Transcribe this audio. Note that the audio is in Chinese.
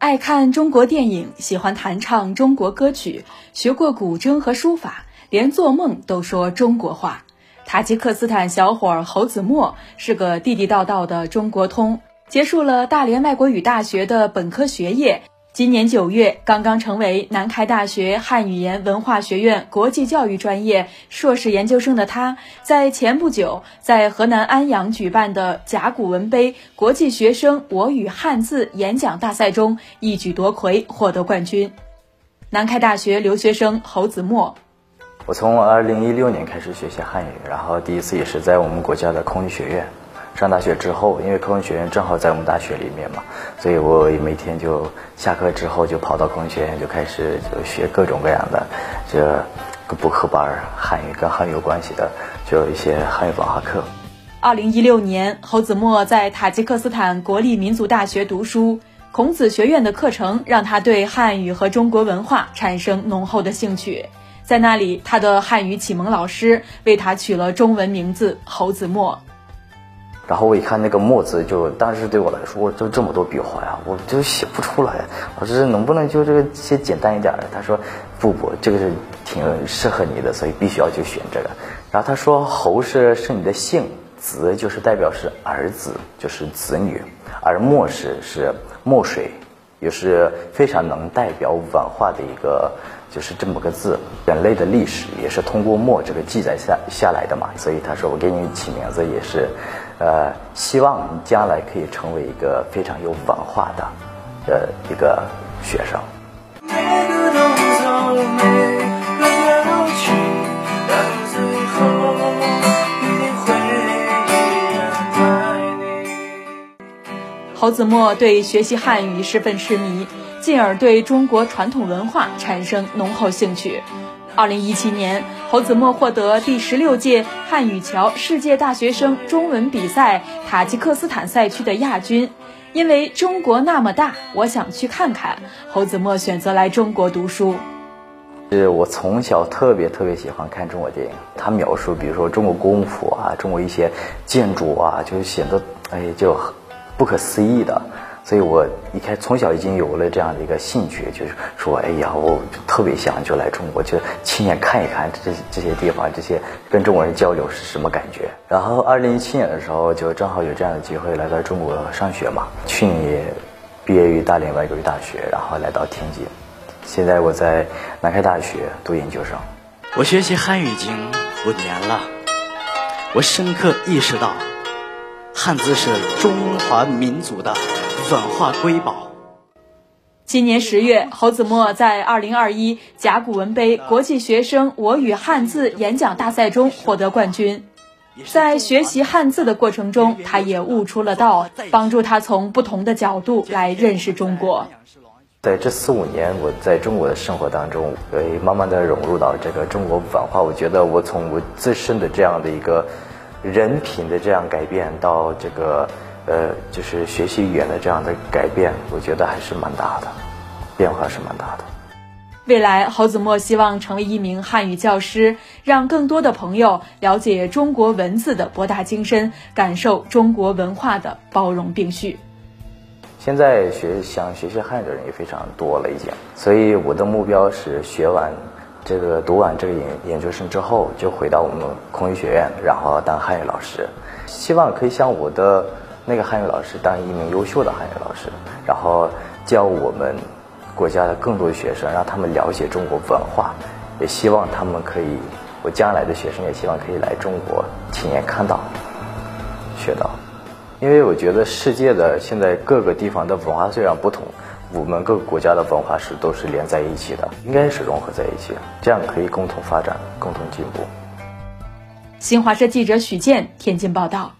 爱看中国电影，喜欢弹唱中国歌曲，学过古筝和书法，连做梦都说中国话。塔吉克斯坦小伙儿侯子墨是个地地道道的中国通，结束了大连外国语大学的本科学业。今年九月，刚刚成为南开大学汉语言文化学院国际教育专业硕士研究生的他，在前不久在河南安阳举办的甲骨文杯国际学生我与汉字演讲大赛中一举夺魁，获得冠军。南开大学留学生侯子墨，我从二零一六年开始学习汉语，然后第一次也是在我们国家的空军学院。上大学之后，因为科文学院正好在我们大学里面嘛，所以我每天就下课之后就跑到空军学院，就开始就学各种各样的这个补课班汉语跟汉语有关系的，就有一些汉语文化课。二零一六年，侯子墨在塔吉克斯坦国立民族大学读书，孔子学院的课程让他对汉语和中国文化产生浓厚的兴趣。在那里，他的汉语启蒙老师为他取了中文名字侯子墨。然后我一看那个墨字，就当时对我来说，就这么多笔画呀，我就写不出来。我说能不能就这个写简单一点的？他说不不，这个是挺适合你的，所以必须要去选这个。然后他说侯是是你的姓，子就是代表是儿子，就是子女，而墨是是墨水，也是非常能代表文化的一个，就是这么个字。人类的历史也是通过墨这个记载下下来的嘛，所以他说我给你起名字也是。呃，希望你将来可以成为一个非常有文化的，呃，一个学生。侯子墨对学习汉语十分痴迷，进而对中国传统文化产生浓厚兴趣。二零一七年，侯子墨获得第十六届汉语桥世界大学生中文比赛塔吉克斯坦赛区的亚军。因为中国那么大，我想去看看。侯子墨选择来中国读书。是我从小特别特别喜欢看中国电影，他描述，比如说中国功夫啊，中国一些建筑啊，就显得哎就不可思议的。所以，我一开从小已经有了这样的一个兴趣，就是说，哎呀，我特别想就来中国，就亲眼看一看这这些地方，这些跟中国人交流是什么感觉。然后，二零一七年的时候，就正好有这样的机会来到中国上学嘛。去年毕业于大连外国语大学，然后来到天津。现在我在南开大学读研究生。我学习汉语已经五年了，我深刻意识到，汉字是中华民族的。文化瑰宝。今年十月，侯子墨在二零二一甲骨文杯国际学生我与汉字演讲大赛中获得冠军。在学习汉字的过程中，他也悟出了道，帮助他从不同的角度来认识中国。在这四五年，我在中国的生活当中，呃，慢慢的融入到这个中国文化。我觉得我从我自身的这样的一个人品的这样改变到这个。呃，就是学习语言的这样的改变，我觉得还是蛮大的，变化是蛮大的。未来，郝子墨希望成为一名汉语教师，让更多的朋友了解中国文字的博大精深，感受中国文化的包容并蓄。现在学想学习汉语的人也非常多了，已经。所以我的目标是学完这个读完这个研研究生之后，就回到我们空语学院，然后当汉语老师，希望可以像我的。那个汉语老师当一名优秀的汉语老师，然后教我们国家的更多的学生，让他们了解中国文化，也希望他们可以，我将来的学生也希望可以来中国亲眼看到、学到，因为我觉得世界的现在各个地方的文化虽然不同，我们各个国家的文化是都是连在一起的，应该是融合在一起，这样可以共同发展、共同进步。新华社记者许健天津报道。